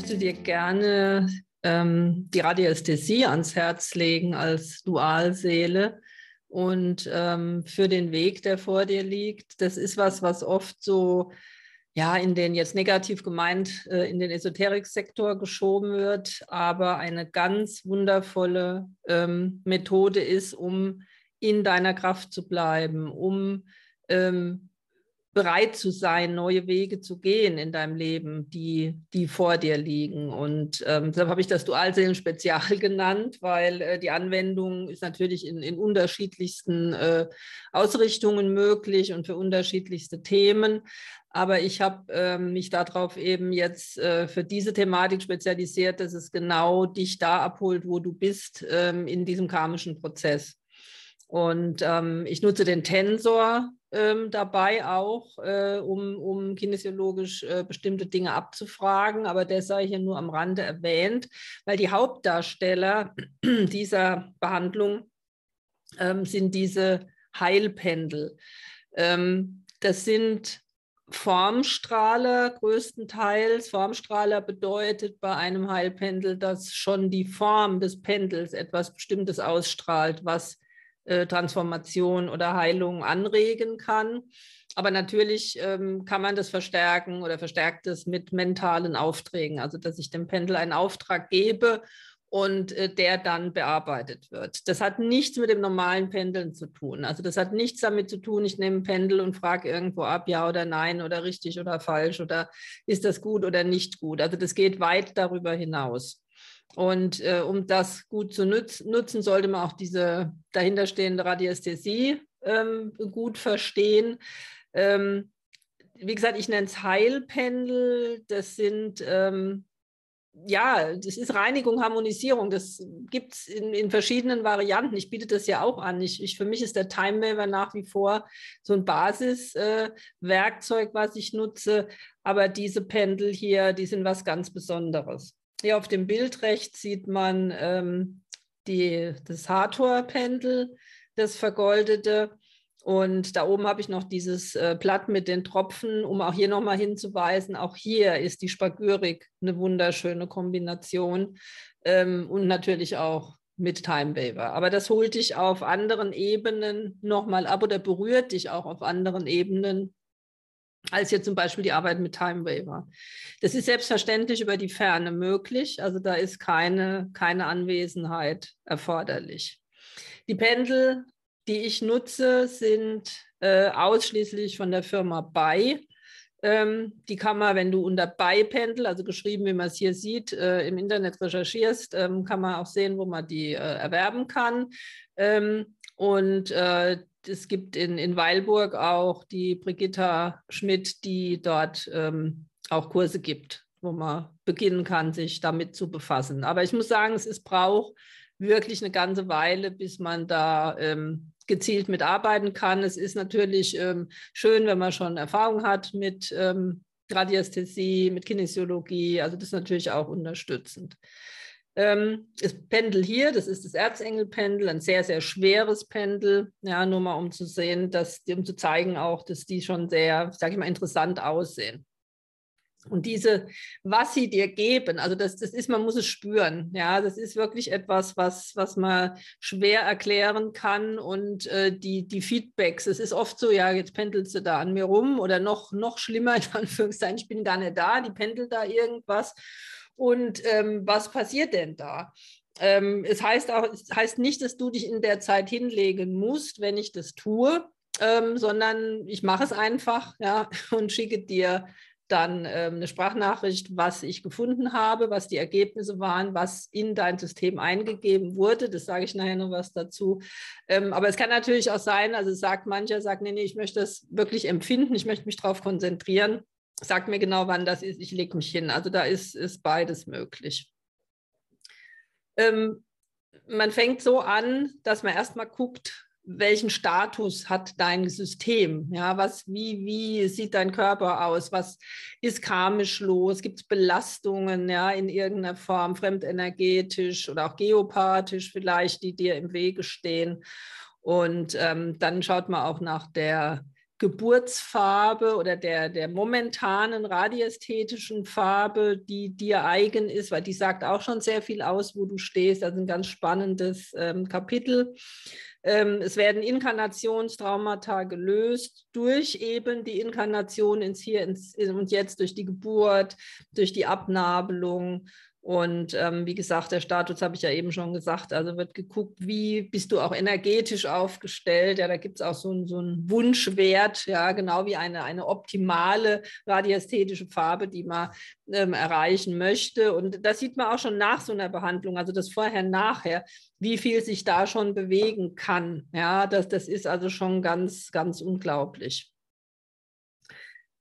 möchte dir gerne ähm, die Radiästhesie ans Herz legen als Dualseele und ähm, für den Weg, der vor dir liegt. Das ist was, was oft so ja, in den jetzt negativ gemeint, äh, in den Esoteriksektor geschoben wird, aber eine ganz wundervolle ähm, Methode ist, um in deiner Kraft zu bleiben, um ähm, bereit zu sein, neue Wege zu gehen in deinem Leben, die, die vor dir liegen. Und ähm, deshalb habe ich das Dualseelen-Spezial genannt, weil äh, die Anwendung ist natürlich in, in unterschiedlichsten äh, Ausrichtungen möglich und für unterschiedlichste Themen. Aber ich habe ähm, mich darauf eben jetzt äh, für diese Thematik spezialisiert, dass es genau dich da abholt, wo du bist ähm, in diesem karmischen Prozess. Und ähm, ich nutze den Tensor ähm, dabei auch, äh, um, um kinesiologisch äh, bestimmte Dinge abzufragen. Aber der sei hier nur am Rande erwähnt, weil die Hauptdarsteller dieser Behandlung ähm, sind diese Heilpendel. Ähm, das sind Formstrahler größtenteils. Formstrahler bedeutet bei einem Heilpendel, dass schon die Form des Pendels etwas Bestimmtes ausstrahlt, was äh, Transformation oder Heilung anregen kann. Aber natürlich ähm, kann man das verstärken oder verstärkt es mit mentalen Aufträgen, also dass ich dem Pendel einen Auftrag gebe und äh, der dann bearbeitet wird. Das hat nichts mit dem normalen Pendeln zu tun. Also das hat nichts damit zu tun, ich nehme ein Pendel und frage irgendwo ab, ja oder nein oder richtig oder falsch oder ist das gut oder nicht gut. Also das geht weit darüber hinaus. Und äh, um das gut zu nutz nutzen, sollte man auch diese dahinterstehende Radiästhesie ähm, gut verstehen. Ähm, wie gesagt, ich nenne es Heilpendel. Das sind, ähm, ja, das ist Reinigung, Harmonisierung. Das gibt es in, in, verschiedenen Varianten. Ich biete das ja auch an. Ich, ich für mich ist der Time Waver nach wie vor so ein Basiswerkzeug, äh, was ich nutze. Aber diese Pendel hier, die sind was ganz Besonderes. Hier auf dem Bild rechts sieht man ähm, die, das Hathor-Pendel, das vergoldete. Und da oben habe ich noch dieses äh, Blatt mit den Tropfen, um auch hier nochmal hinzuweisen, auch hier ist die Spagyrik eine wunderschöne Kombination ähm, und natürlich auch mit Time Waver. Aber das holt dich auf anderen Ebenen nochmal ab oder berührt dich auch auf anderen Ebenen als jetzt zum Beispiel die Arbeit mit Time Waver. Das ist selbstverständlich über die Ferne möglich, also da ist keine, keine Anwesenheit erforderlich. Die Pendel, die ich nutze, sind äh, ausschließlich von der Firma Bei. Ähm, die kann man, wenn du unter Bei-Pendel, also geschrieben, wie man es hier sieht, äh, im Internet recherchierst, ähm, kann man auch sehen, wo man die äh, erwerben kann. Ähm, und äh, es gibt in, in Weilburg auch die Brigitta Schmidt, die dort ähm, auch Kurse gibt, wo man beginnen kann, sich damit zu befassen. Aber ich muss sagen, es ist, braucht wirklich eine ganze Weile, bis man da ähm, gezielt mitarbeiten kann. Es ist natürlich ähm, schön, wenn man schon Erfahrung hat mit ähm, Radiästhesie, mit Kinesiologie. Also das ist natürlich auch unterstützend. Ähm, das Pendel hier, das ist das Erzengelpendel, ein sehr, sehr schweres Pendel. Ja, nur mal um zu sehen, dass, um zu zeigen auch, dass die schon sehr, sage ich mal, interessant aussehen. Und diese, was sie dir geben, also das, das ist, man muss es spüren. Ja, das ist wirklich etwas, was, was man schwer erklären kann. Und äh, die, die Feedbacks, es ist oft so, ja, jetzt pendelst du da an mir rum oder noch, noch schlimmer, in Anführungszeichen, ich bin gar nicht da, die pendelt da irgendwas. Und ähm, was passiert denn da? Ähm, es heißt auch, es heißt nicht, dass du dich in der Zeit hinlegen musst, wenn ich das tue, ähm, sondern ich mache es einfach ja, und schicke dir dann ähm, eine Sprachnachricht, was ich gefunden habe, was die Ergebnisse waren, was in dein System eingegeben wurde. Das sage ich nachher noch was dazu. Ähm, aber es kann natürlich auch sein, also sagt mancher, sagt, nee, nee, ich möchte das wirklich empfinden, ich möchte mich darauf konzentrieren Sag mir genau, wann das ist, ich lege mich hin. Also da ist, ist beides möglich. Ähm, man fängt so an, dass man erstmal guckt, welchen Status hat dein System? Ja, was, wie, wie sieht dein Körper aus? Was ist karmisch los? Gibt es Belastungen ja, in irgendeiner Form, fremdenergetisch oder auch geopathisch vielleicht, die dir im Wege stehen? Und ähm, dann schaut man auch nach der Geburtsfarbe oder der, der momentanen radiästhetischen Farbe, die dir eigen ist, weil die sagt auch schon sehr viel aus, wo du stehst. Also ein ganz spannendes ähm, Kapitel. Ähm, es werden Inkarnationstraumata gelöst durch eben die Inkarnation ins Hier ins, und Jetzt, durch die Geburt, durch die Abnabelung und ähm, wie gesagt, der Status habe ich ja eben schon gesagt, also wird geguckt, wie bist du auch energetisch aufgestellt. Ja, da gibt es auch so, so einen Wunschwert, ja, genau wie eine, eine optimale radiästhetische Farbe, die man ähm, erreichen möchte. Und das sieht man auch schon nach so einer Behandlung, also das Vorher, Nachher, wie viel sich da schon bewegen kann. Ja, das, das ist also schon ganz, ganz unglaublich.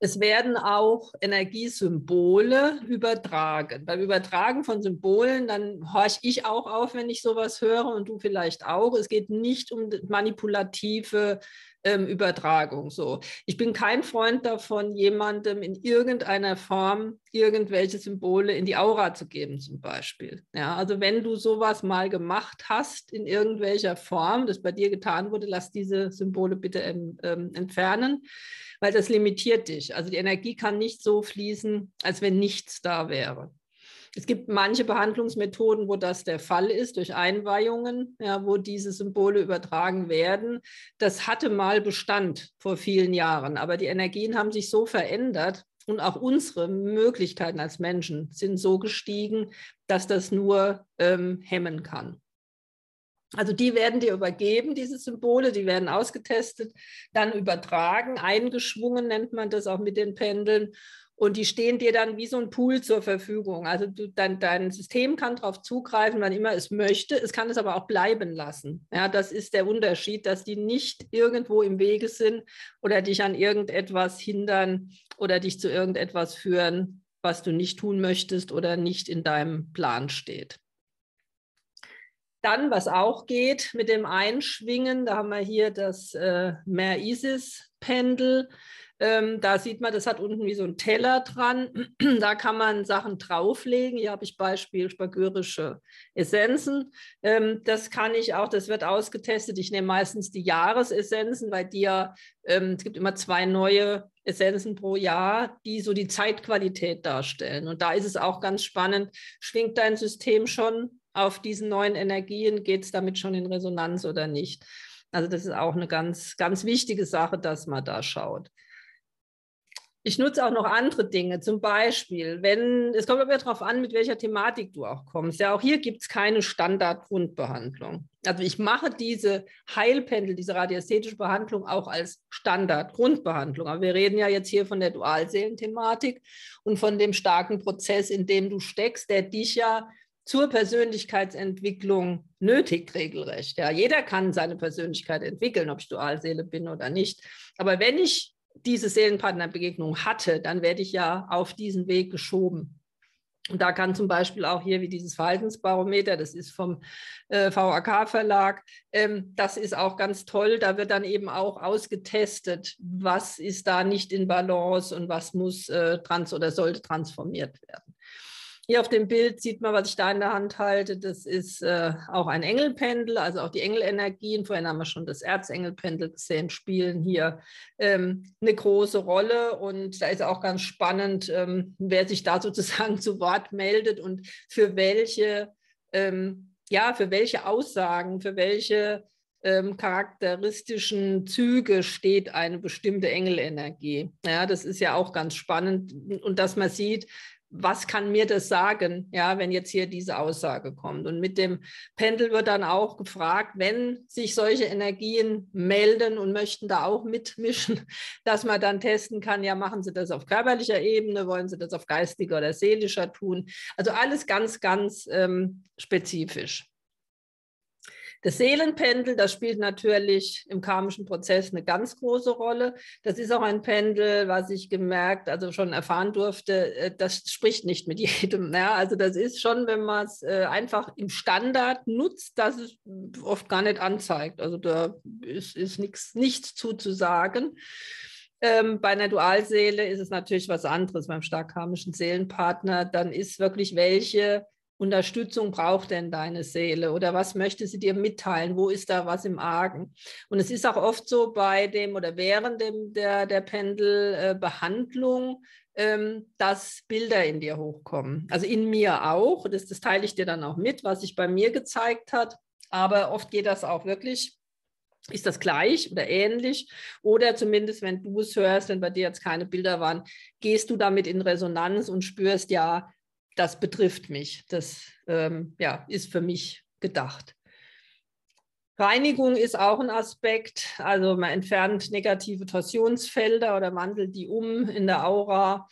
Es werden auch Energiesymbole übertragen. Beim Übertragen von Symbolen, dann horche ich auch auf, wenn ich sowas höre und du vielleicht auch. Es geht nicht um manipulative ähm, Übertragung. So, ich bin kein Freund davon, jemandem in irgendeiner Form irgendwelche Symbole in die Aura zu geben, zum Beispiel. Ja, also wenn du sowas mal gemacht hast in irgendwelcher Form, das bei dir getan wurde, lass diese Symbole bitte ähm, entfernen weil das limitiert dich. Also die Energie kann nicht so fließen, als wenn nichts da wäre. Es gibt manche Behandlungsmethoden, wo das der Fall ist, durch Einweihungen, ja, wo diese Symbole übertragen werden. Das hatte mal Bestand vor vielen Jahren, aber die Energien haben sich so verändert und auch unsere Möglichkeiten als Menschen sind so gestiegen, dass das nur ähm, hemmen kann. Also die werden dir übergeben, diese Symbole, die werden ausgetestet, dann übertragen, eingeschwungen nennt man das auch mit den Pendeln. Und die stehen dir dann wie so ein Pool zur Verfügung. Also du, dein, dein System kann darauf zugreifen, wann immer es möchte. Es kann es aber auch bleiben lassen. Ja, das ist der Unterschied, dass die nicht irgendwo im Wege sind oder dich an irgendetwas hindern oder dich zu irgendetwas führen, was du nicht tun möchtest oder nicht in deinem Plan steht. Dann, was auch geht mit dem Einschwingen, da haben wir hier das äh, Mer-Isis-Pendel. Ähm, da sieht man, das hat unten wie so ein Teller dran. da kann man Sachen drauflegen. Hier habe ich Beispiel spagyrische Essenzen. Ähm, das kann ich auch, das wird ausgetestet. Ich nehme meistens die Jahresessenzen, weil die ja, ähm, es gibt immer zwei neue Essenzen pro Jahr, die so die Zeitqualität darstellen. Und da ist es auch ganz spannend, schwingt dein System schon auf diesen neuen Energien, geht es damit schon in Resonanz oder nicht. Also das ist auch eine ganz, ganz wichtige Sache, dass man da schaut. Ich nutze auch noch andere Dinge, zum Beispiel, wenn, es kommt aber darauf an, mit welcher Thematik du auch kommst. Ja, auch hier gibt es keine Standard-Grundbehandlung. Also ich mache diese Heilpendel, diese radiästhetische Behandlung auch als Standard-Grundbehandlung. Aber wir reden ja jetzt hier von der Dualseelenthematik und von dem starken Prozess, in dem du steckst, der dich ja zur Persönlichkeitsentwicklung nötigt, regelrecht. Ja, jeder kann seine Persönlichkeit entwickeln, ob ich Dualseele bin oder nicht. Aber wenn ich diese Seelenpartnerbegegnung hatte, dann werde ich ja auf diesen Weg geschoben. Und da kann zum Beispiel auch hier wie dieses Verhaltensbarometer, das ist vom äh, VAK-Verlag, ähm, das ist auch ganz toll. Da wird dann eben auch ausgetestet, was ist da nicht in Balance und was muss äh, trans oder sollte transformiert werden. Hier auf dem Bild sieht man, was ich da in der Hand halte. Das ist äh, auch ein Engelpendel, also auch die Engelenergien. Vorhin haben wir schon das Erzengelpendel gesehen, spielen hier ähm, eine große Rolle. Und da ist auch ganz spannend, ähm, wer sich da sozusagen zu Wort meldet und für welche, ähm, ja, für welche Aussagen, für welche ähm, charakteristischen Züge steht eine bestimmte Engelenergie. Ja, das ist ja auch ganz spannend und dass man sieht, was kann mir das sagen, ja, wenn jetzt hier diese Aussage kommt. Und mit dem Pendel wird dann auch gefragt, wenn sich solche Energien melden und möchten da auch mitmischen, dass man dann testen kann, ja, machen Sie das auf körperlicher Ebene, wollen Sie das auf geistiger oder seelischer tun. Also alles ganz, ganz ähm, spezifisch. Das Seelenpendel, das spielt natürlich im karmischen Prozess eine ganz große Rolle. Das ist auch ein Pendel, was ich gemerkt, also schon erfahren durfte, äh, das spricht nicht mit jedem. Ja, also das ist schon, wenn man es äh, einfach im Standard nutzt, dass es oft gar nicht anzeigt. Also da ist, ist nichts, nichts zu, zu sagen. Ähm, bei einer Dualseele ist es natürlich was anderes. Beim stark karmischen Seelenpartner, dann ist wirklich welche Unterstützung braucht denn deine Seele oder was möchte sie dir mitteilen? Wo ist da was im Argen? Und es ist auch oft so bei dem oder während dem, der, der Pendelbehandlung, ähm, dass Bilder in dir hochkommen. Also in mir auch. Das, das teile ich dir dann auch mit, was sich bei mir gezeigt hat. Aber oft geht das auch wirklich ist das gleich oder ähnlich? Oder zumindest, wenn du es hörst, wenn bei dir jetzt keine Bilder waren, gehst du damit in Resonanz und spürst, ja, das betrifft mich. Das ähm, ja, ist für mich gedacht. Reinigung ist auch ein Aspekt. Also man entfernt negative Torsionsfelder oder wandelt die um in der Aura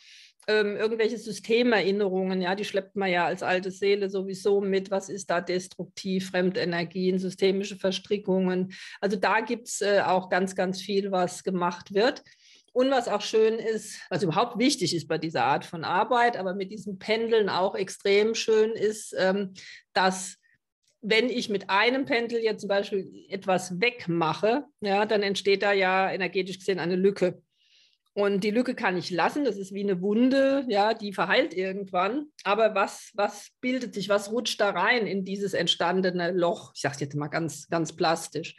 ähm, irgendwelche Systemerinnerungen, ja, die schleppt man ja als alte Seele sowieso mit. Was ist da destruktiv? Fremdenergien, systemische Verstrickungen. Also da gibt es äh, auch ganz, ganz viel, was gemacht wird. Und was auch schön ist, was überhaupt wichtig ist bei dieser Art von Arbeit, aber mit diesem Pendeln auch extrem schön ist, ähm, dass wenn ich mit einem Pendel jetzt zum Beispiel etwas wegmache, ja, dann entsteht da ja energetisch gesehen eine Lücke. Und die Lücke kann ich lassen, das ist wie eine Wunde, ja, die verheilt irgendwann. Aber was, was bildet sich, was rutscht da rein in dieses entstandene Loch? Ich sage es jetzt mal ganz, ganz plastisch.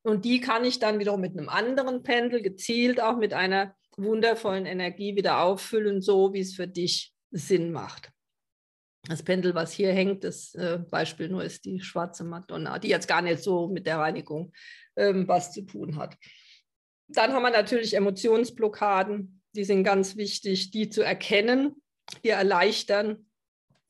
Und die kann ich dann wiederum mit einem anderen Pendel gezielt auch mit einer wundervollen Energie wieder auffüllen, so wie es für dich Sinn macht. Das Pendel, was hier hängt, das äh, Beispiel nur ist die schwarze Madonna, die jetzt gar nicht so mit der Reinigung ähm, was zu tun hat. Dann haben wir natürlich Emotionsblockaden, die sind ganz wichtig, die zu erkennen, dir erleichtern,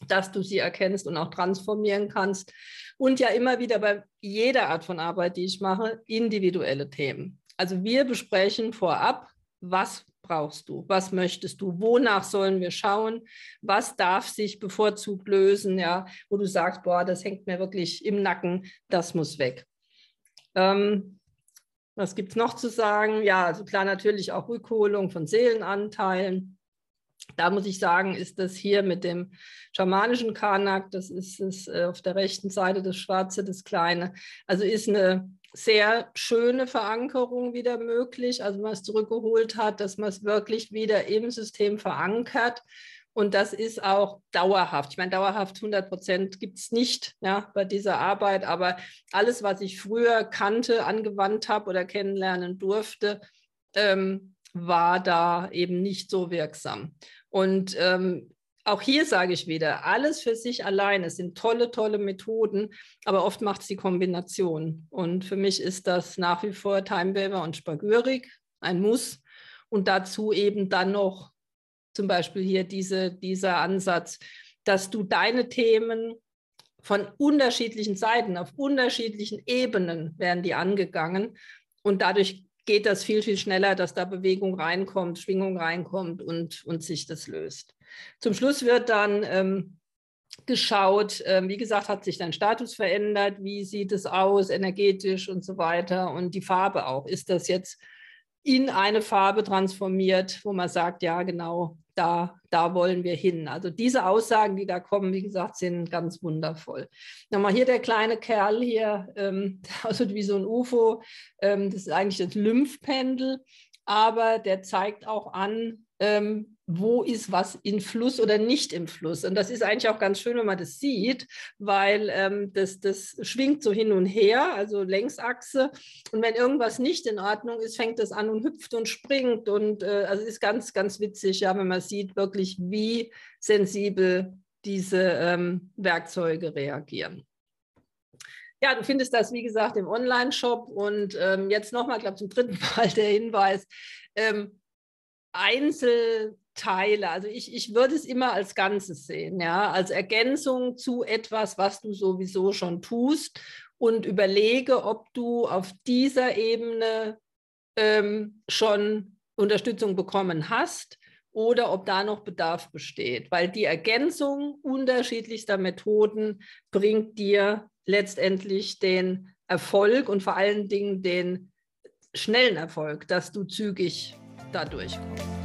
dass du sie erkennst und auch transformieren kannst. Und ja immer wieder bei jeder Art von Arbeit, die ich mache, individuelle Themen. Also wir besprechen vorab, was brauchst du, was möchtest du, wonach sollen wir schauen, was darf sich bevorzugt lösen, ja, wo du sagst, boah, das hängt mir wirklich im Nacken, das muss weg. Ähm, was gibt es noch zu sagen? Ja, also klar natürlich auch Rückholung von Seelenanteilen. Da muss ich sagen, ist das hier mit dem schamanischen Karnak, das ist es äh, auf der rechten Seite, das Schwarze, das Kleine. Also ist eine sehr schöne Verankerung wieder möglich, also man es zurückgeholt hat, dass man es wirklich wieder im System verankert und das ist auch dauerhaft. Ich meine, dauerhaft 100 Prozent gibt es nicht ja, bei dieser Arbeit, aber alles, was ich früher kannte, angewandt habe oder kennenlernen durfte, ähm, war da eben nicht so wirksam. Und ähm, auch hier sage ich wieder, alles für sich alleine sind tolle, tolle Methoden, aber oft macht es die Kombination. Und für mich ist das nach wie vor Timeweaver und Spagyrik ein Muss. Und dazu eben dann noch zum Beispiel hier diese, dieser Ansatz, dass du deine Themen von unterschiedlichen Seiten, auf unterschiedlichen Ebenen werden die angegangen und dadurch geht das viel, viel schneller, dass da Bewegung reinkommt, Schwingung reinkommt und, und sich das löst. Zum Schluss wird dann ähm, geschaut, äh, wie gesagt, hat sich dein Status verändert, wie sieht es aus, energetisch und so weiter und die Farbe auch. Ist das jetzt in eine Farbe transformiert, wo man sagt, ja, genau, da, da wollen wir hin. Also diese Aussagen, die da kommen, wie gesagt, sind ganz wundervoll. Nochmal hier der kleine Kerl hier, ähm, der aussieht wie so ein UFO. Ähm, das ist eigentlich das Lymphpendel, aber der zeigt auch an, ähm, wo ist was in Fluss oder nicht im Fluss. Und das ist eigentlich auch ganz schön, wenn man das sieht, weil ähm, das, das schwingt so hin und her, also Längsachse. Und wenn irgendwas nicht in Ordnung ist, fängt das an und hüpft und springt. Und äh, also ist ganz, ganz witzig, ja, wenn man sieht wirklich, wie sensibel diese ähm, Werkzeuge reagieren. Ja, du findest das, wie gesagt, im Online-Shop. Und ähm, jetzt nochmal, ich glaube, zum dritten Mal der Hinweis. Ähm, Einzelteile. Also ich, ich würde es immer als Ganzes sehen, ja, als Ergänzung zu etwas, was du sowieso schon tust und überlege, ob du auf dieser Ebene ähm, schon Unterstützung bekommen hast oder ob da noch Bedarf besteht, weil die Ergänzung unterschiedlichster Methoden bringt dir letztendlich den Erfolg und vor allen Dingen den schnellen Erfolg, dass du zügig da durchkommen.